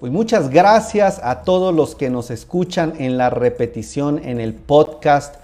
Pues muchas gracias a todos los que nos escuchan en la repetición en el podcast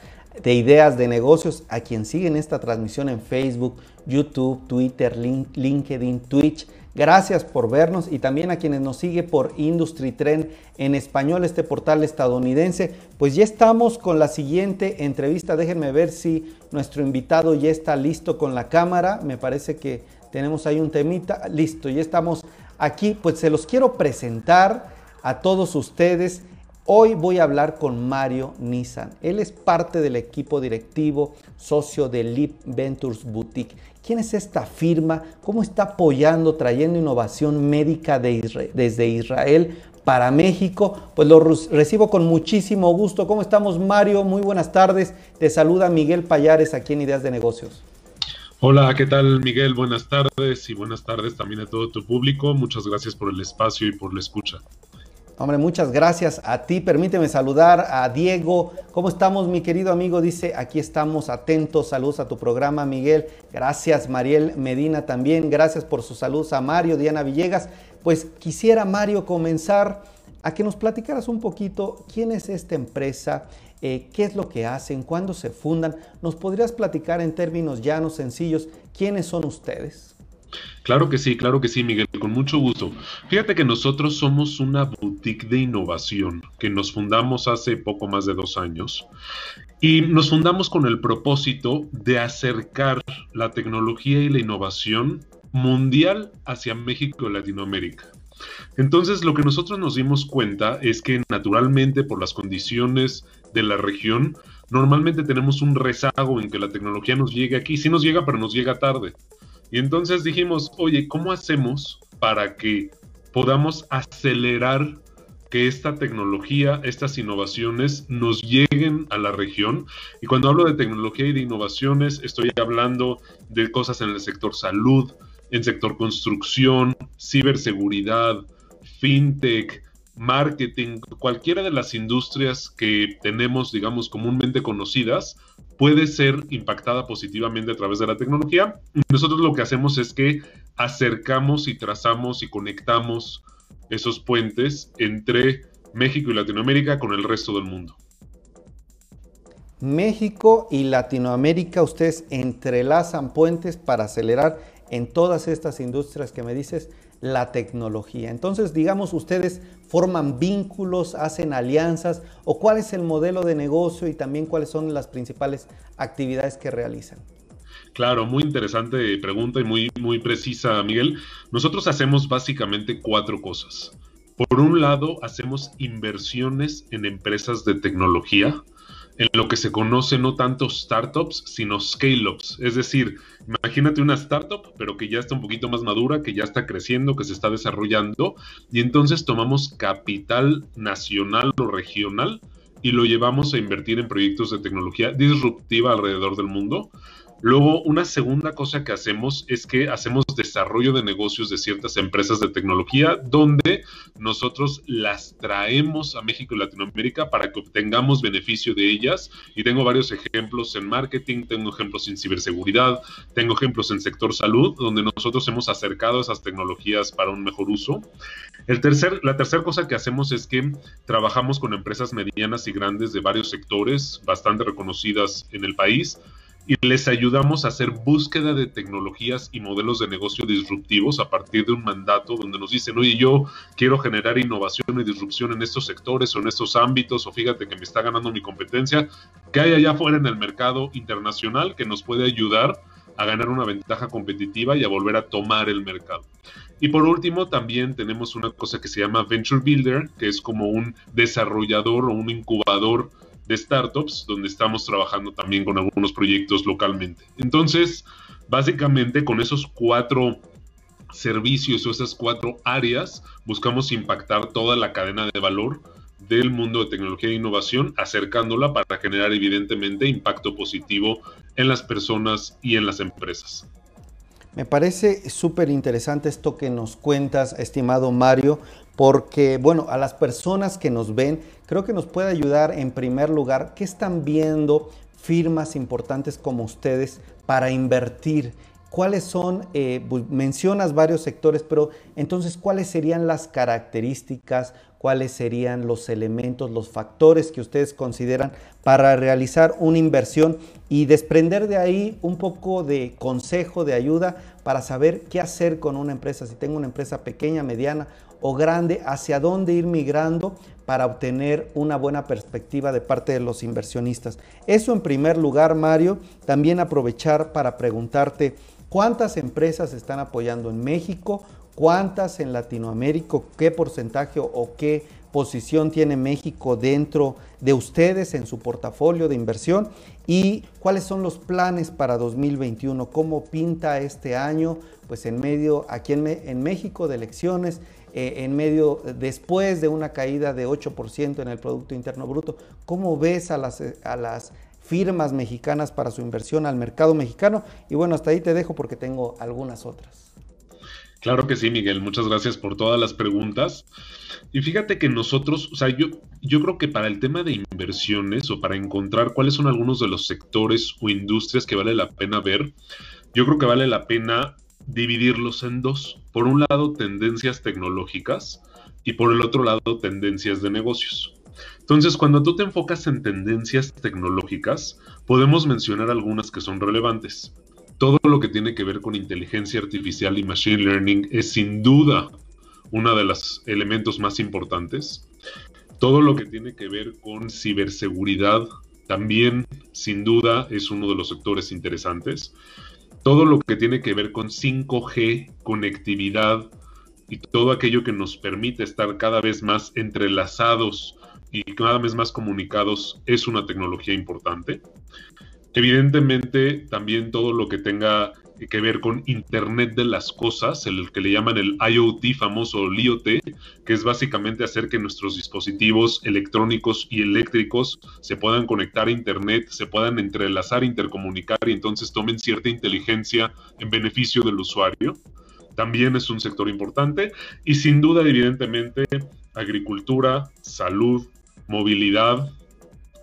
de ideas de negocios, a quien siguen esta transmisión en Facebook, YouTube, Twitter, LinkedIn, Twitch. Gracias por vernos y también a quienes nos sigue por Industry Trend en español, este portal estadounidense. Pues ya estamos con la siguiente entrevista. Déjenme ver si nuestro invitado ya está listo con la cámara. Me parece que tenemos ahí un temita. Listo, ya estamos aquí. Pues se los quiero presentar a todos ustedes. Hoy voy a hablar con Mario Nissan. Él es parte del equipo directivo, socio de Leap Ventures Boutique. ¿Quién es esta firma? ¿Cómo está apoyando, trayendo innovación médica desde Israel para México? Pues lo recibo con muchísimo gusto. ¿Cómo estamos, Mario? Muy buenas tardes. Te saluda Miguel Payares aquí en Ideas de Negocios. Hola, ¿qué tal Miguel? Buenas tardes y buenas tardes también a todo tu público. Muchas gracias por el espacio y por la escucha. Hombre, muchas gracias a ti. Permíteme saludar a Diego. ¿Cómo estamos, mi querido amigo? Dice, aquí estamos atentos. Saludos a tu programa, Miguel. Gracias, Mariel Medina también. Gracias por sus saludos a Mario, Diana Villegas. Pues quisiera, Mario, comenzar a que nos platicaras un poquito quién es esta empresa, eh, qué es lo que hacen, cuándo se fundan. ¿Nos podrías platicar en términos llanos, sencillos, quiénes son ustedes? Claro que sí, claro que sí, Miguel, con mucho gusto. Fíjate que nosotros somos una boutique de innovación que nos fundamos hace poco más de dos años y nos fundamos con el propósito de acercar la tecnología y la innovación mundial hacia México y Latinoamérica. Entonces, lo que nosotros nos dimos cuenta es que naturalmente por las condiciones de la región, normalmente tenemos un rezago en que la tecnología nos llegue aquí. Sí nos llega, pero nos llega tarde. Y entonces dijimos, oye, ¿cómo hacemos para que podamos acelerar que esta tecnología, estas innovaciones nos lleguen a la región. Y cuando hablo de tecnología y de innovaciones, estoy hablando de cosas en el sector salud, en sector construcción, ciberseguridad, fintech, marketing, cualquiera de las industrias que tenemos, digamos, comúnmente conocidas, puede ser impactada positivamente a través de la tecnología. Nosotros lo que hacemos es que acercamos y trazamos y conectamos esos puentes entre México y Latinoamérica con el resto del mundo. México y Latinoamérica, ustedes entrelazan puentes para acelerar en todas estas industrias que me dices la tecnología. Entonces, digamos, ustedes forman vínculos, hacen alianzas o cuál es el modelo de negocio y también cuáles son las principales actividades que realizan. Claro, muy interesante pregunta y muy, muy precisa, Miguel. Nosotros hacemos básicamente cuatro cosas. Por un lado, hacemos inversiones en empresas de tecnología en lo que se conoce no tanto startups, sino scale-ups. Es decir, imagínate una startup, pero que ya está un poquito más madura, que ya está creciendo, que se está desarrollando, y entonces tomamos capital nacional o regional y lo llevamos a invertir en proyectos de tecnología disruptiva alrededor del mundo Luego, una segunda cosa que hacemos es que hacemos desarrollo de negocios de ciertas empresas de tecnología donde nosotros las traemos a México y Latinoamérica para que obtengamos beneficio de ellas. Y tengo varios ejemplos en marketing, tengo ejemplos en ciberseguridad, tengo ejemplos en sector salud, donde nosotros hemos acercado esas tecnologías para un mejor uso. El tercer, la tercera cosa que hacemos es que trabajamos con empresas medianas y grandes de varios sectores, bastante reconocidas en el país y les ayudamos a hacer búsqueda de tecnologías y modelos de negocio disruptivos a partir de un mandato donde nos dicen, oye, yo quiero generar innovación y disrupción en estos sectores o en estos ámbitos, o fíjate que me está ganando mi competencia, que hay allá afuera en el mercado internacional que nos puede ayudar a ganar una ventaja competitiva y a volver a tomar el mercado. Y por último, también tenemos una cosa que se llama Venture Builder, que es como un desarrollador o un incubador de startups, donde estamos trabajando también con algunos proyectos localmente. Entonces, básicamente con esos cuatro servicios o esas cuatro áreas, buscamos impactar toda la cadena de valor del mundo de tecnología e innovación, acercándola para generar evidentemente impacto positivo en las personas y en las empresas. Me parece súper interesante esto que nos cuentas, estimado Mario, porque, bueno, a las personas que nos ven, creo que nos puede ayudar en primer lugar, ¿qué están viendo firmas importantes como ustedes para invertir? ¿Cuáles son, eh, pues, mencionas varios sectores, pero entonces, ¿cuáles serían las características, cuáles serían los elementos, los factores que ustedes consideran para realizar una inversión y desprender de ahí un poco de consejo, de ayuda para saber qué hacer con una empresa, si tengo una empresa pequeña, mediana o grande, hacia dónde ir migrando para obtener una buena perspectiva de parte de los inversionistas. Eso en primer lugar, Mario, también aprovechar para preguntarte, ¿Cuántas empresas están apoyando en México? ¿Cuántas en Latinoamérica? ¿Qué porcentaje o qué posición tiene México dentro de ustedes en su portafolio de inversión? ¿Y cuáles son los planes para 2021? ¿Cómo pinta este año? Pues en medio, aquí en, México, de elecciones, eh, en medio, después de una caída de 8% en el Producto Interno Bruto, ¿cómo ves a las, a las firmas mexicanas para su inversión al mercado mexicano. Y bueno, hasta ahí te dejo porque tengo algunas otras. Claro que sí, Miguel. Muchas gracias por todas las preguntas. Y fíjate que nosotros, o sea, yo, yo creo que para el tema de inversiones o para encontrar cuáles son algunos de los sectores o industrias que vale la pena ver, yo creo que vale la pena dividirlos en dos. Por un lado, tendencias tecnológicas y por el otro lado, tendencias de negocios. Entonces, cuando tú te enfocas en tendencias tecnológicas, podemos mencionar algunas que son relevantes. Todo lo que tiene que ver con inteligencia artificial y machine learning es sin duda uno de los elementos más importantes. Todo lo que tiene que ver con ciberseguridad también sin duda es uno de los sectores interesantes. Todo lo que tiene que ver con 5G, conectividad y todo aquello que nos permite estar cada vez más entrelazados y cada vez más comunicados es una tecnología importante. Evidentemente, también todo lo que tenga que ver con Internet de las Cosas, el que le llaman el IoT famoso, el IoT, que es básicamente hacer que nuestros dispositivos electrónicos y eléctricos se puedan conectar a Internet, se puedan entrelazar, intercomunicar y entonces tomen cierta inteligencia en beneficio del usuario. También es un sector importante y sin duda, evidentemente, agricultura, salud, movilidad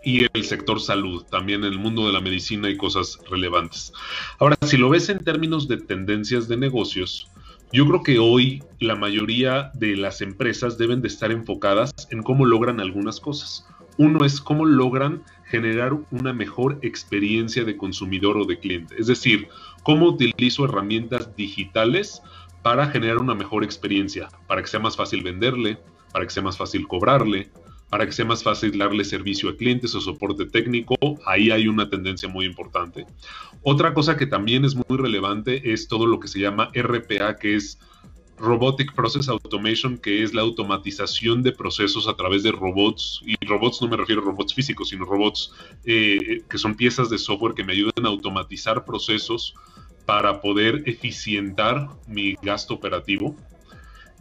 y el sector salud, también el mundo de la medicina y cosas relevantes. Ahora, si lo ves en términos de tendencias de negocios, yo creo que hoy la mayoría de las empresas deben de estar enfocadas en cómo logran algunas cosas. Uno es cómo logran generar una mejor experiencia de consumidor o de cliente. Es decir, cómo utilizo herramientas digitales para generar una mejor experiencia, para que sea más fácil venderle, para que sea más fácil cobrarle, para que sea más fácil darle servicio a clientes o soporte técnico, ahí hay una tendencia muy importante. Otra cosa que también es muy relevante es todo lo que se llama RPA, que es Robotic Process Automation, que es la automatización de procesos a través de robots. Y robots no me refiero a robots físicos, sino robots eh, que son piezas de software que me ayudan a automatizar procesos para poder eficientar mi gasto operativo.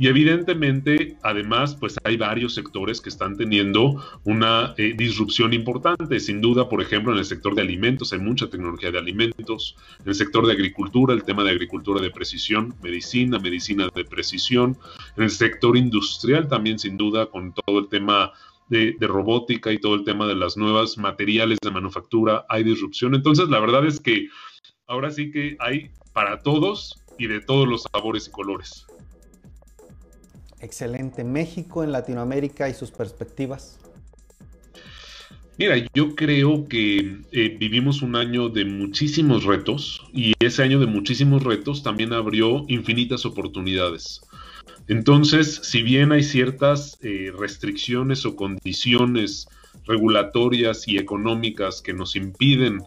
Y evidentemente, además, pues hay varios sectores que están teniendo una eh, disrupción importante. Sin duda, por ejemplo, en el sector de alimentos hay mucha tecnología de alimentos. En el sector de agricultura, el tema de agricultura de precisión, medicina, medicina de precisión. En el sector industrial también, sin duda, con todo el tema de, de, robótica y todo el tema de las nuevas materiales de manufactura, hay disrupción. Entonces, la verdad es que ahora sí que hay para todos y de todos los sabores y colores. Excelente. México en Latinoamérica y sus perspectivas. Mira, yo creo que eh, vivimos un año de muchísimos retos y ese año de muchísimos retos también abrió infinitas oportunidades. Entonces, si bien hay ciertas eh, restricciones o condiciones regulatorias y económicas que nos impiden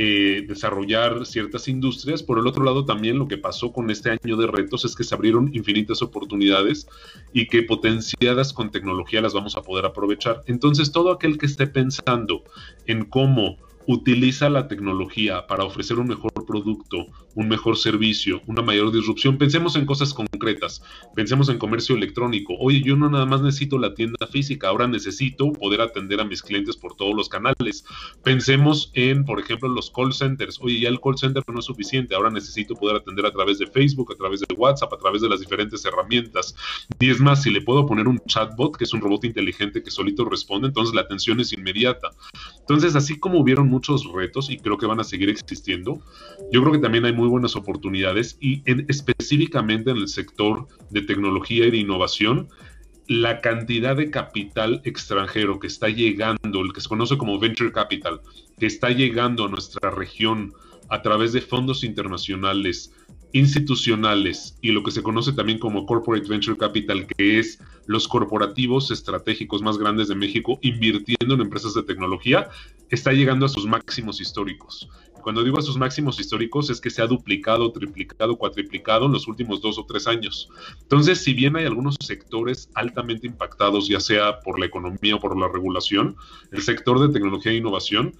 eh, desarrollar ciertas industrias. Por el otro lado, también lo que pasó con este año de retos es que se abrieron infinitas oportunidades y que potenciadas con tecnología las vamos a poder aprovechar. Entonces, todo aquel que esté pensando en cómo utiliza la tecnología para ofrecer un mejor producto, un mejor servicio, una mayor disrupción. Pensemos en cosas concretas, pensemos en comercio electrónico. Oye, yo no nada más necesito la tienda física, ahora necesito poder atender a mis clientes por todos los canales. Pensemos en, por ejemplo, los call centers. Oye, ya el call center no es suficiente, ahora necesito poder atender a través de Facebook, a través de WhatsApp, a través de las diferentes herramientas. Y es más, si le puedo poner un chatbot, que es un robot inteligente que solito responde, entonces la atención es inmediata. Entonces, así como hubieron muchos retos y creo que van a seguir existiendo, yo creo que también hay muy buenas oportunidades y en, específicamente en el sector de tecnología y de innovación, la cantidad de capital extranjero que está llegando, el que se conoce como venture capital, que está llegando a nuestra región a través de fondos internacionales, institucionales y lo que se conoce también como Corporate Venture Capital, que es los corporativos estratégicos más grandes de México invirtiendo en empresas de tecnología, está llegando a sus máximos históricos. Cuando digo a sus máximos históricos es que se ha duplicado, triplicado, cuatriplicado en los últimos dos o tres años. Entonces, si bien hay algunos sectores altamente impactados, ya sea por la economía o por la regulación, el sector de tecnología e innovación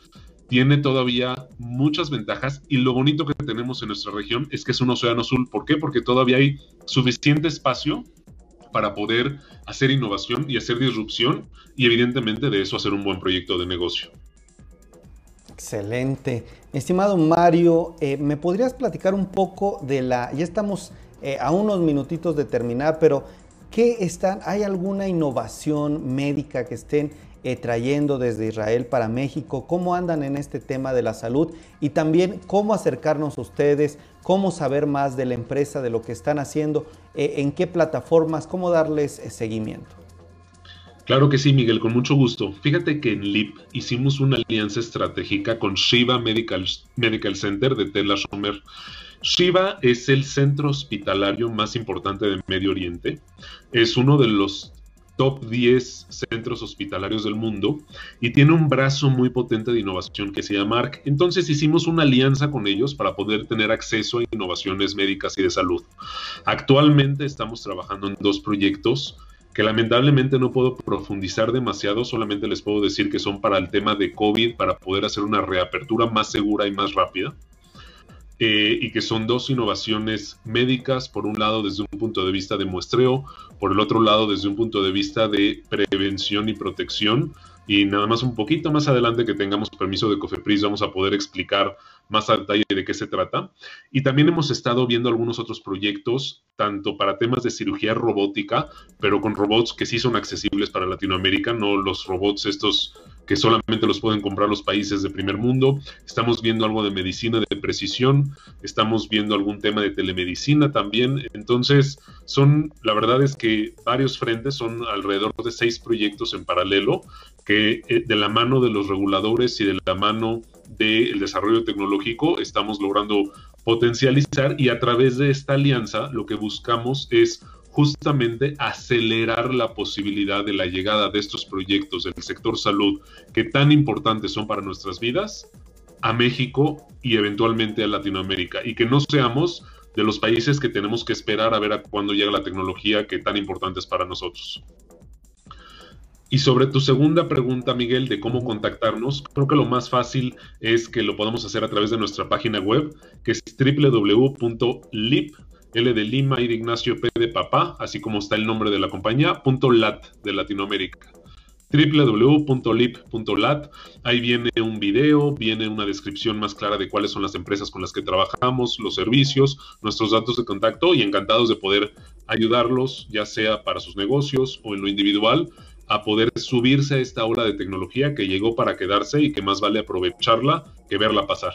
tiene todavía muchas ventajas y lo bonito que tenemos en nuestra región es que es un océano azul. ¿Por qué? Porque todavía hay suficiente espacio para poder hacer innovación y hacer disrupción y evidentemente de eso hacer un buen proyecto de negocio. Excelente. Estimado Mario, eh, ¿me podrías platicar un poco de la... Ya estamos eh, a unos minutitos de terminar, pero ¿qué están? ¿Hay alguna innovación médica que estén eh, trayendo desde Israel para México, cómo andan en este tema de la salud y también cómo acercarnos a ustedes, cómo saber más de la empresa, de lo que están haciendo, eh, en qué plataformas, cómo darles eh, seguimiento. Claro que sí, Miguel, con mucho gusto. Fíjate que en LIP hicimos una alianza estratégica con Shiva Medical, Medical Center de Tel. Shiva es el centro hospitalario más importante de Medio Oriente. Es uno de los top 10 centros hospitalarios del mundo y tiene un brazo muy potente de innovación que se llama ARC. Entonces hicimos una alianza con ellos para poder tener acceso a innovaciones médicas y de salud. Actualmente estamos trabajando en dos proyectos que lamentablemente no puedo profundizar demasiado, solamente les puedo decir que son para el tema de COVID, para poder hacer una reapertura más segura y más rápida. Eh, y que son dos innovaciones médicas, por un lado desde un punto de vista de muestreo, por el otro lado desde un punto de vista de prevención y protección. Y nada más un poquito más adelante que tengamos permiso de COFEPRIS vamos a poder explicar más a detalle de qué se trata. Y también hemos estado viendo algunos otros proyectos, tanto para temas de cirugía robótica, pero con robots que sí son accesibles para Latinoamérica, no los robots estos que solamente los pueden comprar los países de primer mundo. Estamos viendo algo de medicina de precisión, estamos viendo algún tema de telemedicina también. Entonces, son, la verdad es que varios frentes, son alrededor de seis proyectos en paralelo que eh, de la mano de los reguladores y de la mano del desarrollo tecnológico estamos logrando potencializar y a través de esta alianza lo que buscamos es justamente acelerar la posibilidad de la llegada de estos proyectos del sector salud que tan importantes son para nuestras vidas a México y eventualmente a Latinoamérica y que no seamos de los países que tenemos que esperar a ver a cuándo llega la tecnología que tan importante es para nosotros. Y sobre tu segunda pregunta, Miguel, de cómo contactarnos, creo que lo más fácil es que lo podamos hacer a través de nuestra página web, que es www.lip L de Lima, I de Ignacio, P de Papá, así como está el nombre de la compañía, punto .lat de Latinoamérica www.lip.lat. Ahí viene un video, viene una descripción más clara de cuáles son las empresas con las que trabajamos, los servicios, nuestros datos de contacto y encantados de poder ayudarlos, ya sea para sus negocios o en lo individual, a poder subirse a esta ola de tecnología que llegó para quedarse y que más vale aprovecharla que verla pasar.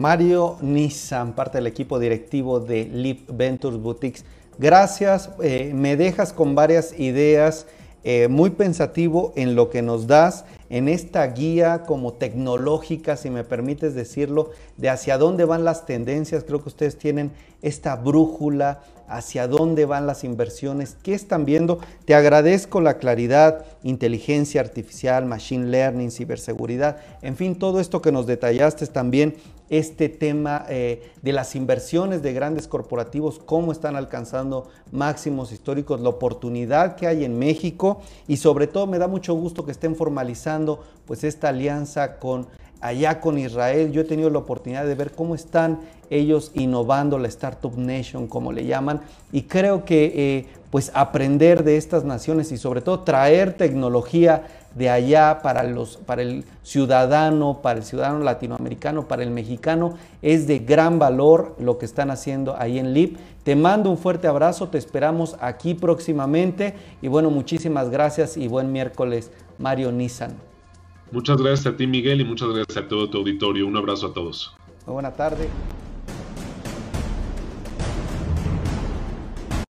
Mario Nissan, parte del equipo directivo de Lip Ventures Boutiques. Gracias, eh, me dejas con varias ideas, eh, muy pensativo en lo que nos das, en esta guía como tecnológica, si me permites decirlo, de hacia dónde van las tendencias. Creo que ustedes tienen esta brújula, hacia dónde van las inversiones, qué están viendo. Te agradezco la claridad, inteligencia artificial, machine learning, ciberseguridad, en fin, todo esto que nos detallaste también este tema eh, de las inversiones de grandes corporativos, cómo están alcanzando máximos históricos, la oportunidad que hay en México y sobre todo me da mucho gusto que estén formalizando pues esta alianza con allá con Israel. Yo he tenido la oportunidad de ver cómo están ellos innovando la Startup Nation, como le llaman, y creo que eh, pues aprender de estas naciones y sobre todo traer tecnología de allá para, los, para el ciudadano, para el ciudadano latinoamericano, para el mexicano, es de gran valor lo que están haciendo ahí en LIP. Te mando un fuerte abrazo, te esperamos aquí próximamente y bueno, muchísimas gracias y buen miércoles, Mario Nissan. Muchas gracias a ti, Miguel, y muchas gracias a todo tu auditorio. Un abrazo a todos. Muy buena tarde.